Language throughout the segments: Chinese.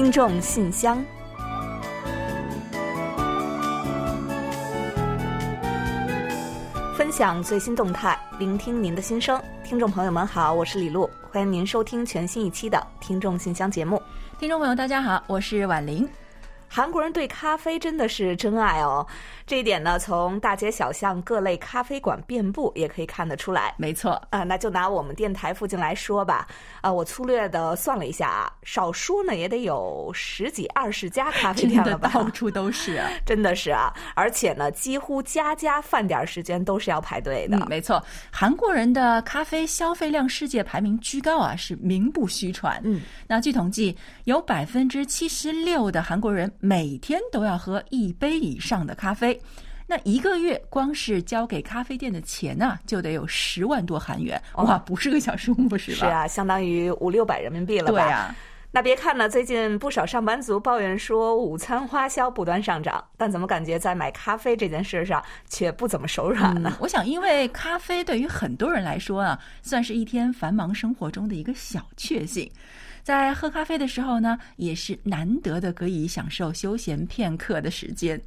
听众信箱，分享最新动态，聆听您的心声。听众朋友们好，我是李璐，欢迎您收听全新一期的《听众信箱》节目。听众朋友，大家好，我是婉玲。韩国人对咖啡真的是真爱哦，这一点呢，从大街小巷各类咖啡馆遍布也可以看得出来。没错啊，那就拿我们电台附近来说吧。啊，我粗略的算了一下啊，少说呢也得有十几二十家咖啡店了吧？到处都是啊，真的是啊，而且呢，几乎家家饭点时间都是要排队的。嗯，没错，韩国人的咖啡消费量世界排名居高啊，是名不虚传。嗯，那据统计，有百分之七十六的韩国人。每天都要喝一杯以上的咖啡，那一个月光是交给咖啡店的钱呢，就得有十万多韩元，哇，不是个小数目是吧？是啊，相当于五六百人民币了吧？对啊。那别看呢，最近不少上班族抱怨说午餐花销不断上涨，但怎么感觉在买咖啡这件事上却不怎么手软呢？我想，因为咖啡对于很多人来说啊，算是一天繁忙生活中的一个小确幸。在喝咖啡的时候呢，也是难得的可以享受休闲片刻的时间。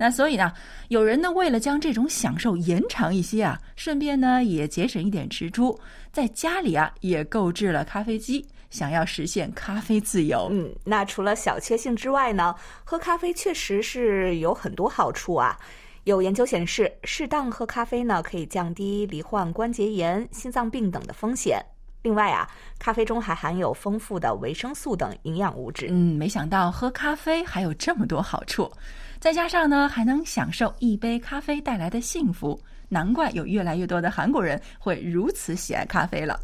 那所以呢，有人呢为了将这种享受延长一些啊，顺便呢也节省一点支出，在家里啊也购置了咖啡机，想要实现咖啡自由。嗯，那除了小确幸之外呢，喝咖啡确实是有很多好处啊。有研究显示，适当喝咖啡呢，可以降低罹患关节炎、心脏病等的风险。另外啊，咖啡中还含有丰富的维生素等营养物质。嗯，没想到喝咖啡还有这么多好处，再加上呢，还能享受一杯咖啡带来的幸福，难怪有越来越多的韩国人会如此喜爱咖啡了。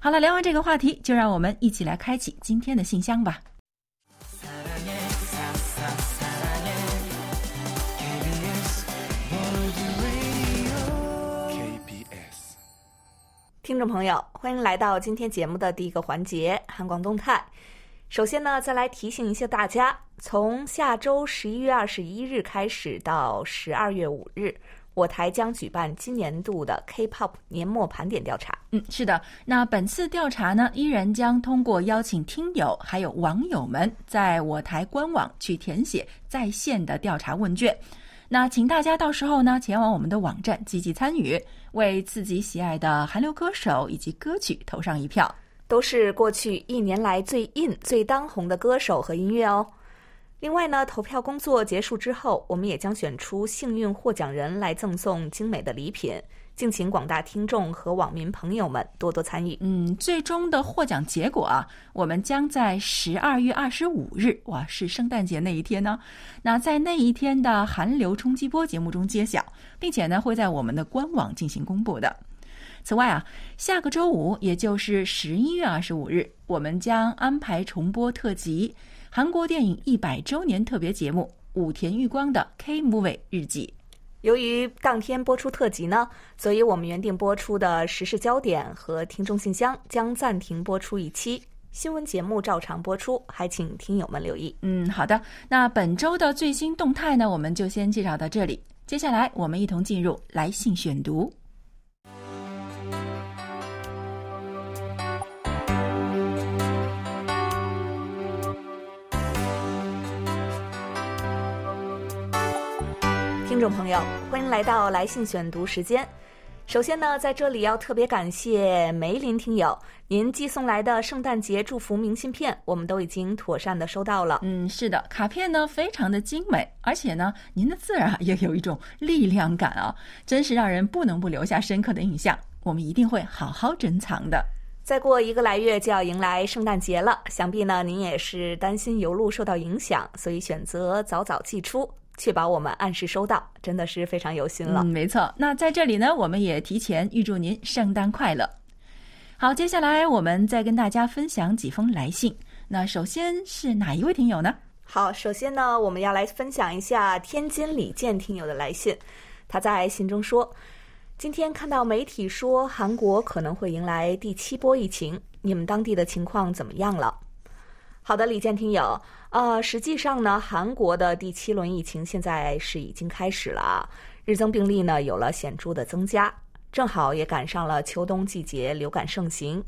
好了，聊完这个话题，就让我们一起来开启今天的信箱吧。听众朋友，欢迎来到今天节目的第一个环节——韩广动态。首先呢，再来提醒一下大家，从下周十一月二十一日开始到十二月五日，我台将举办今年度的 K-pop 年末盘点调查。嗯，是的。那本次调查呢，依然将通过邀请听友还有网友们在我台官网去填写在线的调查问卷。那请大家到时候呢，前往我们的网站积极参与，为自己喜爱的韩流歌手以及歌曲投上一票，都是过去一年来最 in、最当红的歌手和音乐哦。另外呢，投票工作结束之后，我们也将选出幸运获奖人来赠送精美的礼品。敬请广大听众和网民朋友们多多参与。嗯，最终的获奖结果啊，我们将在十二月二十五日，哇，是圣诞节那一天呢。那在那一天的韩流冲击波节目中揭晓，并且呢会在我们的官网进行公布的。此外啊，下个周五，也就是十一月二十五日，我们将安排重播特辑——韩国电影一百周年特别节目《武田裕光的 K Movie 日记》。由于当天播出特辑呢，所以我们原定播出的时事焦点和听众信箱将暂停播出一期，新闻节目照常播出，还请听友们留意。嗯，好的。那本周的最新动态呢，我们就先介绍到这里。接下来，我们一同进入来信选读。听众朋友，欢迎来到来信选读时间。首先呢，在这里要特别感谢梅林听友，您寄送来的圣诞节祝福明信片，我们都已经妥善的收到了。嗯，是的，卡片呢非常的精美，而且呢，您的字啊也有一种力量感啊，真是让人不能不留下深刻的印象。我们一定会好好珍藏的。再过一个来月就要迎来圣诞节了，想必呢您也是担心邮路受到影响，所以选择早早寄出。确保我们按时收到，真的是非常有心了。嗯，没错。那在这里呢，我们也提前预祝您圣诞快乐。好，接下来我们再跟大家分享几封来信。那首先是哪一位听友呢？好，首先呢，我们要来分享一下天津李健听友的来信。他在信中说：“今天看到媒体说韩国可能会迎来第七波疫情，你们当地的情况怎么样了？”好的，李健听友，呃，实际上呢，韩国的第七轮疫情现在是已经开始了，日增病例呢有了显著的增加，正好也赶上了秋冬季节流感盛行。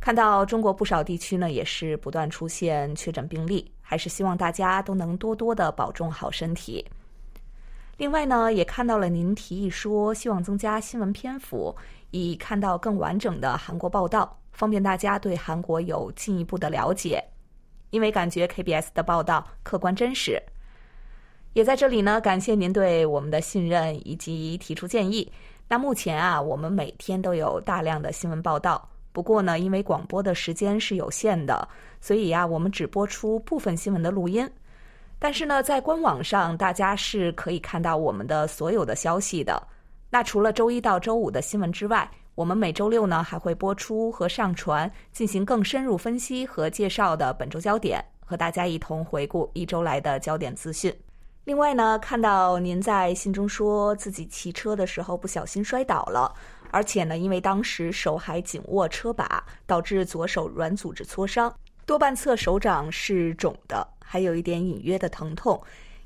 看到中国不少地区呢，也是不断出现确诊病例，还是希望大家都能多多的保重好身体。另外呢，也看到了您提议说，希望增加新闻篇幅，以看到更完整的韩国报道，方便大家对韩国有进一步的了解。因为感觉 KBS 的报道客观真实。也在这里呢，感谢您对我们的信任以及提出建议。那目前啊，我们每天都有大量的新闻报道。不过呢，因为广播的时间是有限的，所以呀，我们只播出部分新闻的录音。但是呢，在官网上，大家是可以看到我们的所有的消息的。那除了周一到周五的新闻之外，我们每周六呢还会播出和上传进行更深入分析和介绍的本周焦点，和大家一同回顾一周来的焦点资讯。另外呢，看到您在信中说自己骑车的时候不小心摔倒了。而且呢，因为当时手还紧握车把，导致左手软组织挫伤，多半侧手掌是肿的，还有一点隐约的疼痛，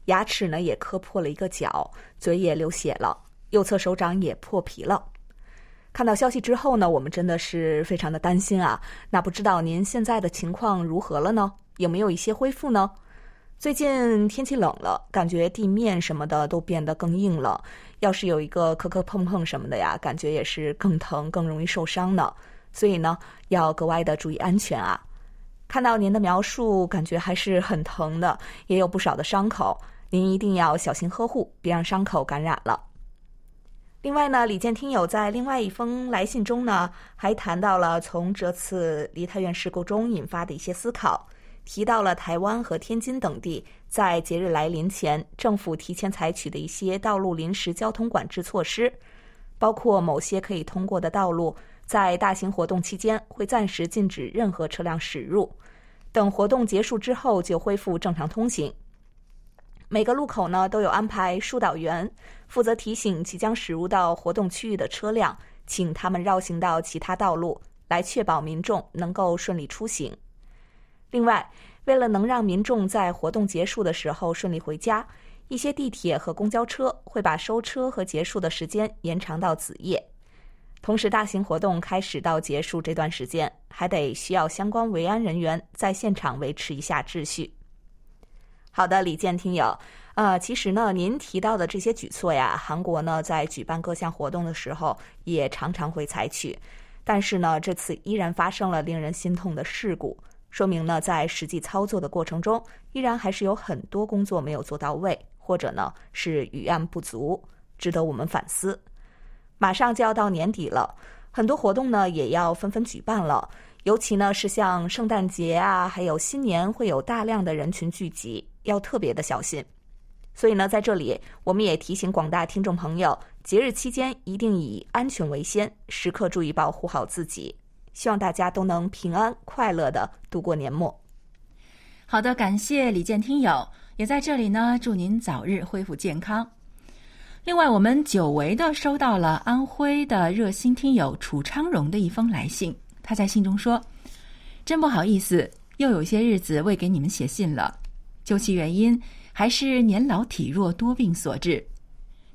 牙齿呢也磕破了一个角，嘴也流血了，右侧手掌也破皮了。看到消息之后呢，我们真的是非常的担心啊。那不知道您现在的情况如何了呢？有没有一些恢复呢？最近天气冷了，感觉地面什么的都变得更硬了。要是有一个磕磕碰碰什么的呀，感觉也是更疼、更容易受伤呢。所以呢，要格外的注意安全啊。看到您的描述，感觉还是很疼的，也有不少的伤口。您一定要小心呵护，别让伤口感染了。另外呢，李健听友在另外一封来信中呢，还谈到了从这次梨泰院事故中引发的一些思考。提到了台湾和天津等地在节日来临前，政府提前采取的一些道路临时交通管制措施，包括某些可以通过的道路，在大型活动期间会暂时禁止任何车辆驶入，等活动结束之后就恢复正常通行。每个路口呢都有安排疏导员，负责提醒即将驶入到活动区域的车辆，请他们绕行到其他道路，来确保民众能够顺利出行。另外，为了能让民众在活动结束的时候顺利回家，一些地铁和公交车会把收车和结束的时间延长到子夜。同时，大型活动开始到结束这段时间，还得需要相关维安人员在现场维持一下秩序。好的，李健听友，呃，其实呢，您提到的这些举措呀，韩国呢在举办各项活动的时候也常常会采取，但是呢，这次依然发生了令人心痛的事故。说明呢，在实际操作的过程中，依然还是有很多工作没有做到位，或者呢是预案不足，值得我们反思。马上就要到年底了，很多活动呢也要纷纷举办了，尤其呢是像圣诞节啊，还有新年，会有大量的人群聚集，要特别的小心。所以呢，在这里我们也提醒广大听众朋友，节日期间一定以安全为先，时刻注意保护好自己。希望大家都能平安快乐的度过年末。好的，感谢李健听友，也在这里呢，祝您早日恢复健康。另外，我们久违的收到了安徽的热心听友楚昌荣的一封来信，他在信中说：“真不好意思，又有些日子未给你们写信了。究其原因，还是年老体弱多病所致。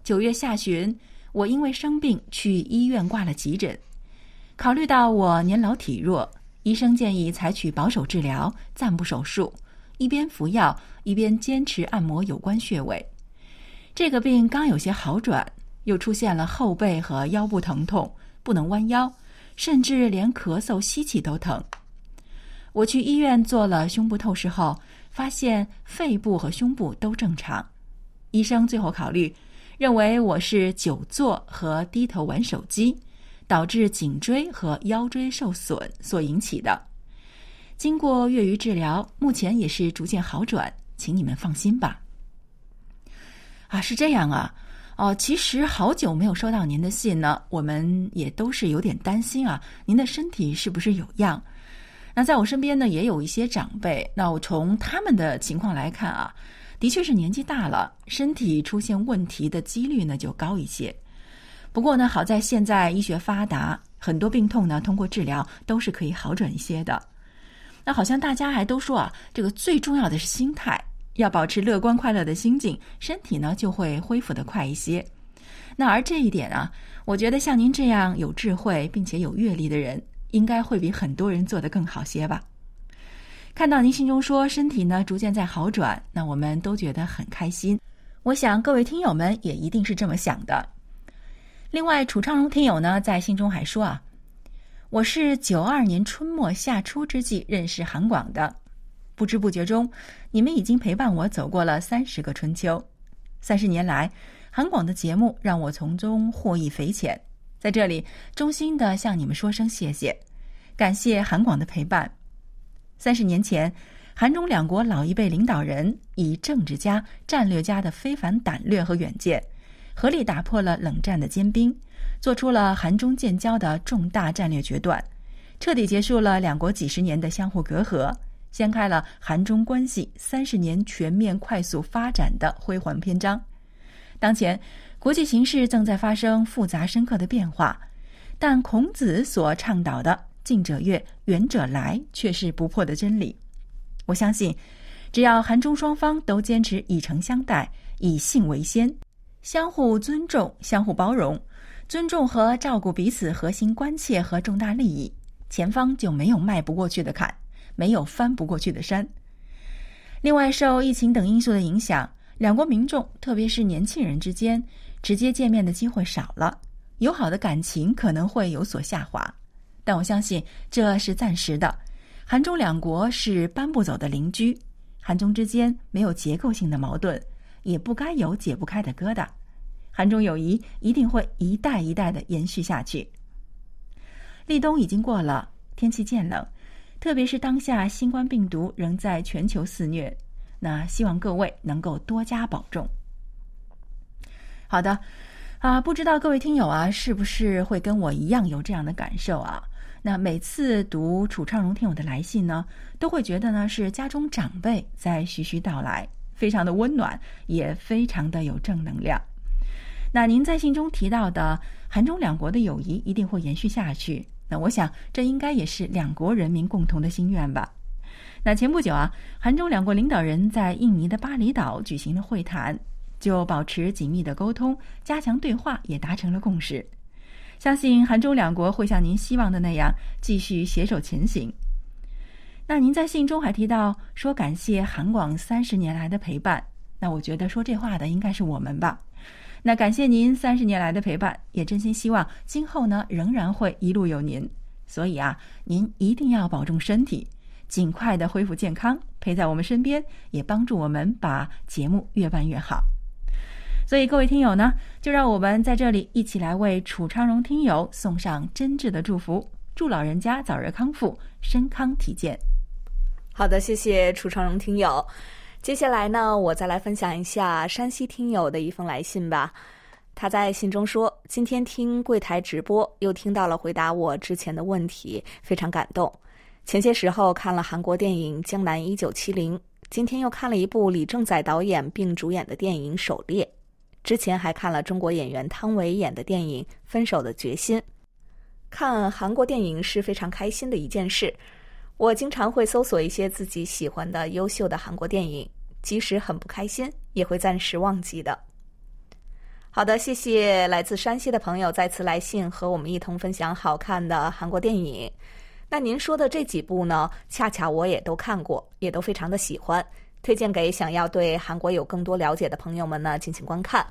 九月下旬，我因为生病去医院挂了急诊。”考虑到我年老体弱，医生建议采取保守治疗，暂不手术，一边服药一边坚持按摩有关穴位。这个病刚有些好转，又出现了后背和腰部疼痛，不能弯腰，甚至连咳嗽吸气都疼。我去医院做了胸部透视后，发现肺部和胸部都正常。医生最后考虑，认为我是久坐和低头玩手机。导致颈椎和腰椎受损所引起的。经过月余治疗，目前也是逐渐好转，请你们放心吧。啊，是这样啊，哦，其实好久没有收到您的信呢，我们也都是有点担心啊，您的身体是不是有恙？那在我身边呢，也有一些长辈，那我从他们的情况来看啊，的确是年纪大了，身体出现问题的几率呢就高一些。不过呢，好在现在医学发达，很多病痛呢通过治疗都是可以好转一些的。那好像大家还都说啊，这个最重要的是心态，要保持乐观快乐的心境，身体呢就会恢复的快一些。那而这一点啊，我觉得像您这样有智慧并且有阅历的人，应该会比很多人做得更好些吧。看到您信中说身体呢逐渐在好转，那我们都觉得很开心。我想各位听友们也一定是这么想的。另外，楚昌荣听友呢在信中还说啊，我是九二年春末夏初之际认识韩广的，不知不觉中，你们已经陪伴我走过了三十个春秋。三十年来，韩广的节目让我从中获益匪浅，在这里衷心的向你们说声谢谢，感谢韩广的陪伴。三十年前，韩中两国老一辈领导人以政治家、战略家的非凡胆略和远见，合力打破了冷战的坚冰，做出了韩中建交的重大战略决断，彻底结束了两国几十年的相互隔阂，掀开了韩中关系三十年全面快速发展的辉煌篇章。当前，国际形势正在发生复杂深刻的变化，但孔子所倡导的。近者悦，远者来，却是不破的真理。我相信，只要韩中双方都坚持以诚相待，以信为先，相互尊重、相互包容，尊重和照顾彼此核心关切和重大利益，前方就没有迈不过去的坎，没有翻不过去的山。另外，受疫情等因素的影响，两国民众，特别是年轻人之间，直接见面的机会少了，友好的感情可能会有所下滑。但我相信这是暂时的。韩中两国是搬不走的邻居，韩中之间没有结构性的矛盾，也不该有解不开的疙瘩。韩中友谊一定会一代一代的延续下去。立冬已经过了，天气渐冷，特别是当下新冠病毒仍在全球肆虐，那希望各位能够多加保重。好的，啊，不知道各位听友啊，是不是会跟我一样有这样的感受啊？那每次读楚畅荣听友的来信呢，都会觉得呢是家中长辈在徐徐道来，非常的温暖，也非常的有正能量。那您在信中提到的韩中两国的友谊一定会延续下去，那我想这应该也是两国人民共同的心愿吧。那前不久啊，韩中两国领导人在印尼的巴厘岛举行了会谈，就保持紧密的沟通，加强对话，也达成了共识。相信韩中两国会像您希望的那样继续携手前行。那您在信中还提到说感谢韩广三十年来的陪伴，那我觉得说这话的应该是我们吧。那感谢您三十年来的陪伴，也真心希望今后呢仍然会一路有您。所以啊，您一定要保重身体，尽快的恢复健康，陪在我们身边，也帮助我们把节目越办越好。所以，各位听友呢，就让我们在这里一起来为楚昌荣听友送上真挚的祝福，祝老人家早日康复，身康体健。好的，谢谢楚昌荣听友。接下来呢，我再来分享一下山西听友的一封来信吧。他在信中说：“今天听柜台直播，又听到了回答我之前的问题，非常感动。前些时候看了韩国电影《江南一九七零》，今天又看了一部李正宰导演并主演的电影《狩猎》。”之前还看了中国演员汤唯演的电影《分手的决心》，看韩国电影是非常开心的一件事。我经常会搜索一些自己喜欢的优秀的韩国电影，即使很不开心，也会暂时忘记的。好的，谢谢来自山西的朋友再次来信和我们一同分享好看的韩国电影。那您说的这几部呢？恰恰我也都看过，也都非常的喜欢。推荐给想要对韩国有更多了解的朋友们呢，进行观看，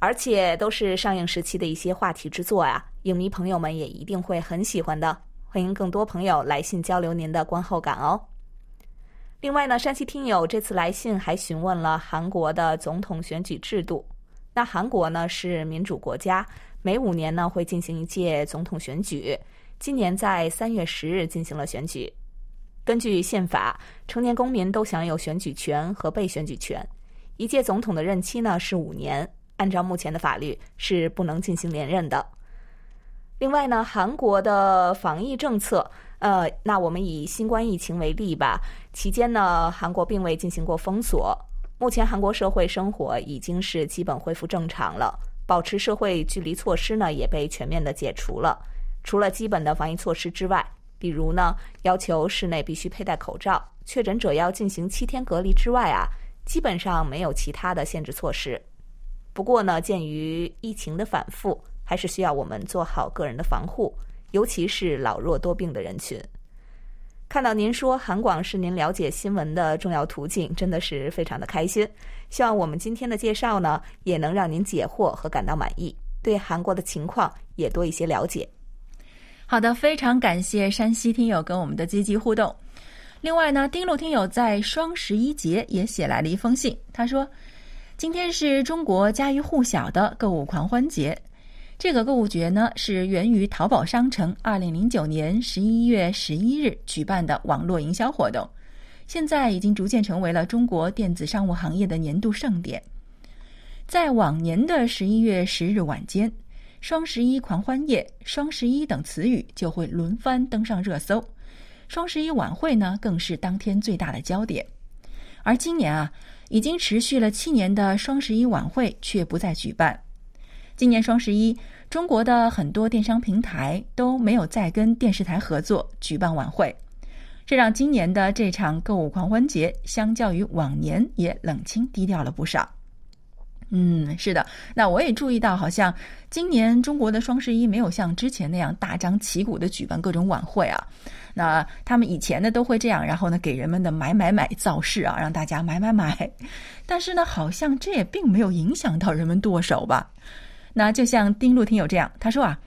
而且都是上映时期的一些话题之作呀，影迷朋友们也一定会很喜欢的。欢迎更多朋友来信交流您的观后感哦。另外呢，山西听友这次来信还询问了韩国的总统选举制度。那韩国呢是民主国家，每五年呢会进行一届总统选举，今年在三月十日进行了选举。根据宪法，成年公民都享有选举权和被选举权。一届总统的任期呢是五年，按照目前的法律是不能进行连任的。另外呢，韩国的防疫政策，呃，那我们以新冠疫情为例吧。期间呢，韩国并未进行过封锁。目前韩国社会生活已经是基本恢复正常了，保持社会距离措施呢也被全面的解除了。除了基本的防疫措施之外。比如呢，要求室内必须佩戴口罩，确诊者要进行七天隔离之外啊，基本上没有其他的限制措施。不过呢，鉴于疫情的反复，还是需要我们做好个人的防护，尤其是老弱多病的人群。看到您说韩广是您了解新闻的重要途径，真的是非常的开心。希望我们今天的介绍呢，也能让您解惑和感到满意，对韩国的情况也多一些了解。好的，非常感谢山西听友跟我们的积极互动。另外呢，丁路听友在双十一节也写来了一封信，他说：“今天是中国家喻户晓的购物狂欢节。”这个购物节呢，是源于淘宝商城二零零九年十一月十一日举办的网络营销活动，现在已经逐渐成为了中国电子商务行业的年度盛典。在往年的十一月十日晚间，“双十一狂欢夜”“双十一”等词语就会轮番登上热搜，双十一晚会呢更是当天最大的焦点。而今年啊，已经持续了七年的双十一晚会却不再举办。今年双十一，中国的很多电商平台都没有再跟电视台合作举办晚会，这让今年的这场购物狂欢节相较于往年也冷清低调了不少。嗯，是的，那我也注意到，好像今年中国的双十一没有像之前那样大张旗鼓的举办各种晚会啊。那他们以前呢都会这样，然后呢给人们的买买买造势啊，让大家买买买。但是呢，好像这也并没有影响到人们剁手吧。那就像丁路听友这样，他说啊，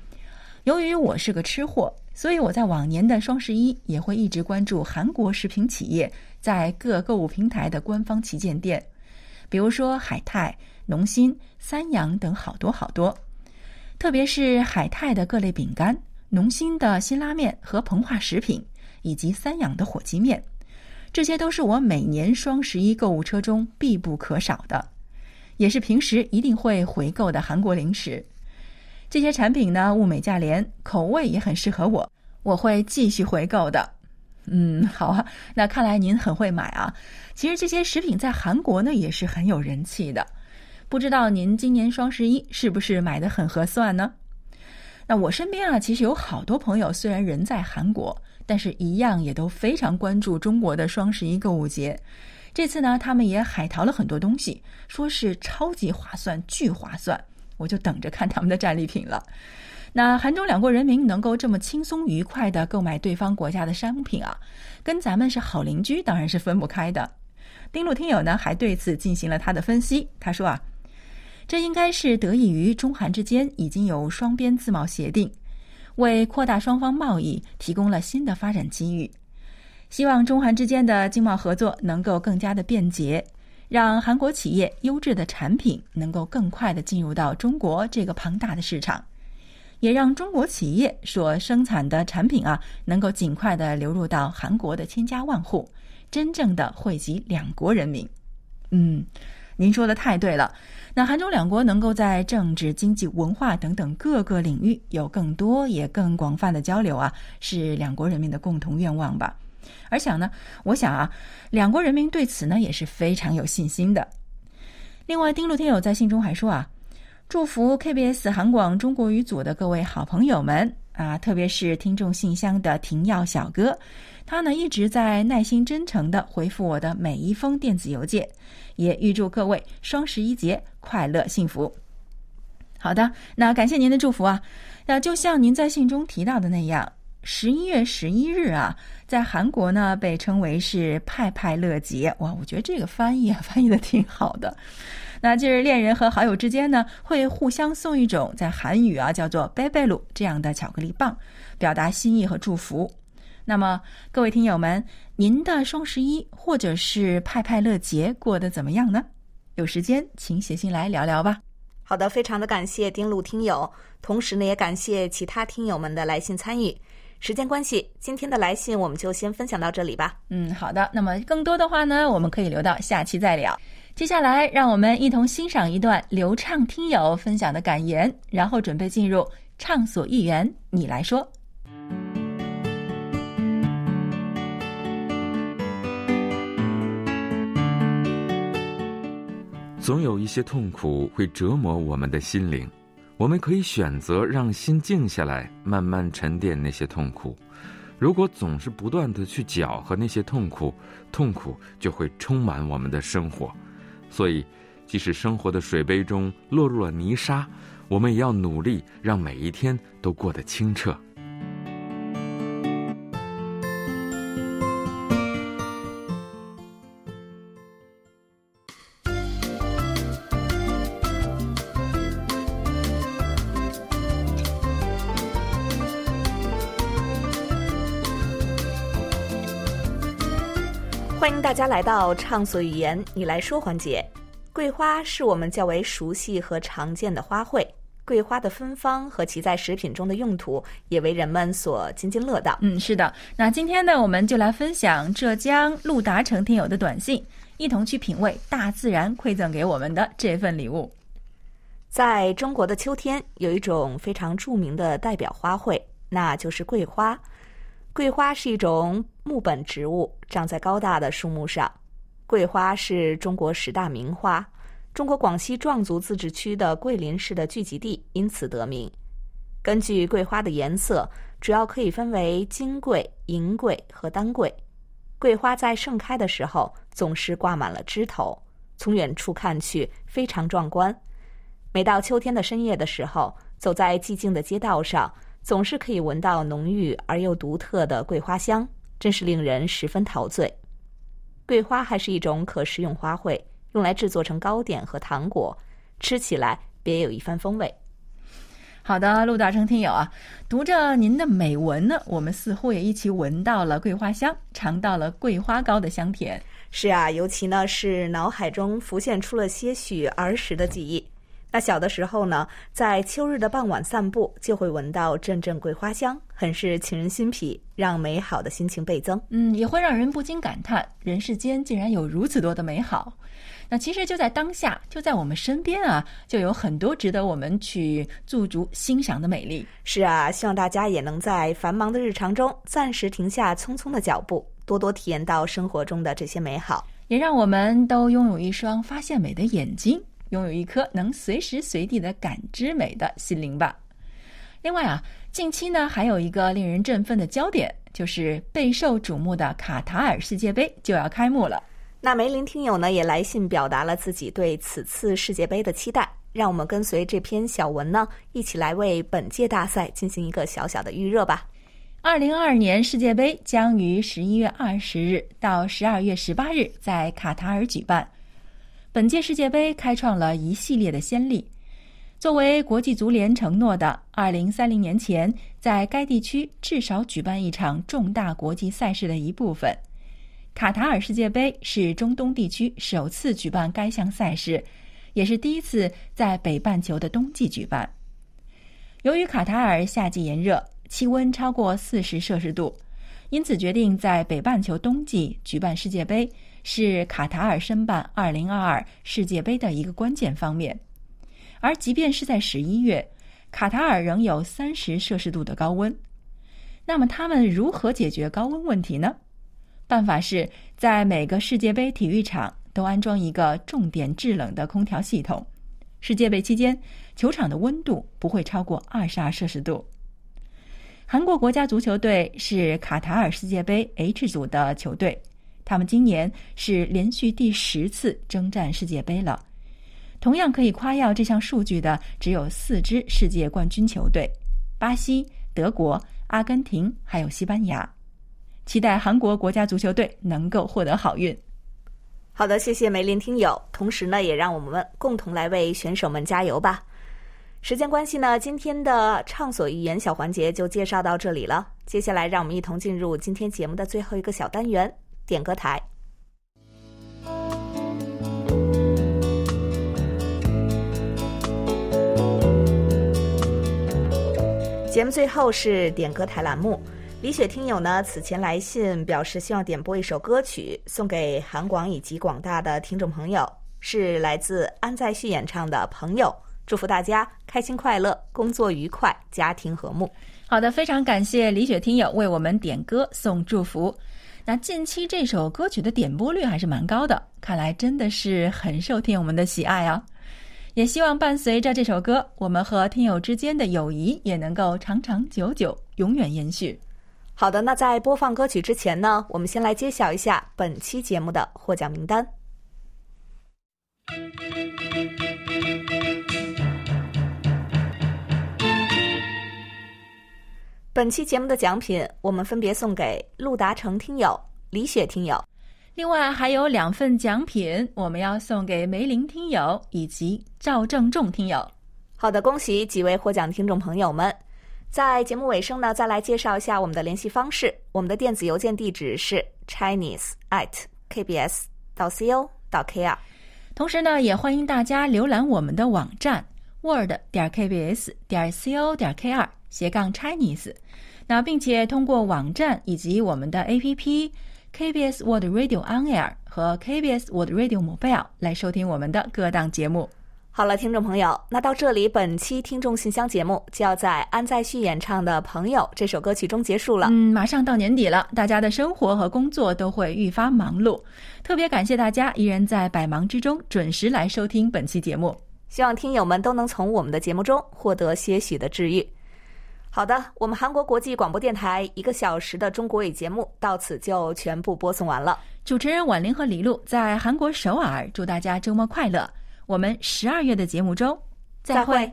由于我是个吃货，所以我在往年的双十一也会一直关注韩国食品企业在各购物平台的官方旗舰店，比如说海泰、农心、三养等好多好多。特别是海泰的各类饼干、农心的辛拉面和膨化食品，以及三养的火鸡面，这些都是我每年双十一购物车中必不可少的。也是平时一定会回购的韩国零食，这些产品呢物美价廉，口味也很适合我，我会继续回购的。嗯，好啊，那看来您很会买啊。其实这些食品在韩国呢也是很有人气的，不知道您今年双十一是不是买的很合算呢？那我身边啊其实有好多朋友，虽然人在韩国，但是一样也都非常关注中国的双十一购物节。这次呢，他们也海淘了很多东西，说是超级划算、巨划算，我就等着看他们的战利品了。那韩中两国人民能够这么轻松愉快的购买对方国家的商品啊，跟咱们是好邻居，当然是分不开的。丁路听友呢还对此进行了他的分析，他说啊，这应该是得益于中韩之间已经有双边自贸协定，为扩大双方贸易提供了新的发展机遇。希望中韩之间的经贸合作能够更加的便捷，让韩国企业优质的产品能够更快的进入到中国这个庞大的市场，也让中国企业所生产的产品啊能够尽快的流入到韩国的千家万户，真正的惠及两国人民。嗯，您说的太对了。那韩中两国能够在政治、经济、文化等等各个领域有更多也更广泛的交流啊，是两国人民的共同愿望吧。而想呢，我想啊，两国人民对此呢也是非常有信心的。另外，丁路天友在信中还说啊，祝福 KBS 韩广中国语组的各位好朋友们啊，特别是听众信箱的廷耀小哥，他呢一直在耐心真诚的回复我的每一封电子邮件，也预祝各位双十一节快乐幸福。好的，那感谢您的祝福啊，那就像您在信中提到的那样。十一月十一日啊，在韩国呢被称为是派派乐节哇，我觉得这个翻译啊翻译的挺好的。那就是恋人和好友之间呢会互相送一种在韩语啊叫做贝贝鲁这样的巧克力棒，表达心意和祝福。那么各位听友们，您的双十一或者是派派乐节过得怎么样呢？有时间请写信来聊聊吧。好的，非常的感谢丁路听友，同时呢也感谢其他听友们的来信参与。时间关系，今天的来信我们就先分享到这里吧。嗯，好的。那么更多的话呢，我们可以留到下期再聊。接下来，让我们一同欣赏一段流畅听友分享的感言，然后准备进入畅所欲言。你来说。总有一些痛苦会折磨我们的心灵。我们可以选择让心静下来，慢慢沉淀那些痛苦。如果总是不断的去搅和那些痛苦，痛苦就会充满我们的生活。所以，即使生活的水杯中落入了泥沙，我们也要努力让每一天都过得清澈。大家来到畅所欲言，你来说环节。桂花是我们较为熟悉和常见的花卉，桂花的芬芳和其在食品中的用途也为人们所津津乐道。嗯，是的。那今天呢，我们就来分享浙江陆达成听友的短信，一同去品味大自然馈赠给我们的这份礼物。在中国的秋天，有一种非常著名的代表花卉，那就是桂花。桂花是一种木本植物，长在高大的树木上。桂花是中国十大名花，中国广西壮族自治区的桂林市的聚集地，因此得名。根据桂花的颜色，主要可以分为金桂、银桂和丹桂。桂花在盛开的时候，总是挂满了枝头，从远处看去非常壮观。每到秋天的深夜的时候，走在寂静的街道上。总是可以闻到浓郁而又独特的桂花香，真是令人十分陶醉。桂花还是一种可食用花卉，用来制作成糕点和糖果，吃起来别有一番风味。好的，陆大成听友啊，读着您的美文呢，我们似乎也一起闻到了桂花香，尝到了桂花糕的香甜。是啊，尤其呢是脑海中浮现出了些许儿时的记忆。那小的时候呢，在秋日的傍晚散步，就会闻到阵阵桂花香，很是沁人心脾，让美好的心情倍增。嗯，也会让人不禁感叹，人世间竟然有如此多的美好。那其实就在当下，就在我们身边啊，就有很多值得我们去驻足欣赏的美丽。是啊，希望大家也能在繁忙的日常中暂时停下匆匆的脚步，多多体验到生活中的这些美好，也让我们都拥有一双发现美的眼睛。拥有一颗能随时随地的感知美的心灵吧。另外啊，近期呢还有一个令人振奋的焦点，就是备受瞩目的卡塔尔世界杯就要开幕了。那梅林听友呢也来信表达了自己对此次世界杯的期待，让我们跟随这篇小文呢，一起来为本届大赛进行一个小小的预热吧。二零二二年世界杯将于十一月二十日到十二月十八日在卡塔尔举办。本届世界杯开创了一系列的先例，作为国际足联承诺的二零三零年前在该地区至少举办一场重大国际赛事的一部分，卡塔尔世界杯是中东地区首次举办该项赛事，也是第一次在北半球的冬季举办。由于卡塔尔夏季炎热，气温超过四十摄氏度，因此决定在北半球冬季举办世界杯。是卡塔尔申办2022世界杯的一个关键方面，而即便是在十一月，卡塔尔仍有三十摄氏度的高温。那么他们如何解决高温问题呢？办法是在每个世界杯体育场都安装一个重点制冷的空调系统，世界杯期间球场的温度不会超过二十二摄氏度。韩国国家足球队是卡塔尔世界杯 H 组的球队。他们今年是连续第十次征战世界杯了。同样可以夸耀这项数据的，只有四支世界冠军球队：巴西、德国、阿根廷，还有西班牙。期待韩国国家足球队能够获得好运。好的，谢谢梅林听友。同时呢，也让我们共同来为选手们加油吧。时间关系呢，今天的畅所欲言小环节就介绍到这里了。接下来，让我们一同进入今天节目的最后一个小单元。点歌台，节目最后是点歌台栏目。李雪听友呢，此前来信表示希望点播一首歌曲送给韩广以及广大的听众朋友，是来自安在旭演唱的《朋友》，祝福大家开心快乐，工作愉快，家庭和睦。好的，非常感谢李雪听友为我们点歌送祝福。那近期这首歌曲的点播率还是蛮高的，看来真的是很受听友们的喜爱啊！也希望伴随着这首歌，我们和听友之间的友谊也能够长长久久，永远延续。好的，那在播放歌曲之前呢，我们先来揭晓一下本期节目的获奖名单。本期节目的奖品，我们分别送给陆达成听友、李雪听友，另外还有两份奖品，我们要送给梅林听友以及赵正仲听友。好的，恭喜几位获奖听众朋友们！在节目尾声呢，再来介绍一下我们的联系方式。我们的电子邮件地址是 chinese at kbs 到 co 到 kr。同时呢，也欢迎大家浏览我们的网站 word 点 kbs 点 co 点 kr 斜杠 Chinese。那并且通过网站以及我们的 APP KBS World Radio On Air 和 KBS World Radio Mobile 来收听我们的各档节目。好了，听众朋友，那到这里，本期听众信箱节目就要在安在旭演唱的《朋友》这首歌曲中结束了。嗯，马上到年底了，大家的生活和工作都会愈发忙碌。特别感谢大家依然在百忙之中准时来收听本期节目。希望听友们都能从我们的节目中获得些许的治愈。好的，我们韩国国际广播电台一个小时的中国语节目到此就全部播送完了。主持人婉玲和李璐在韩国首尔，祝大家周末快乐。我们十二月的节目中再会。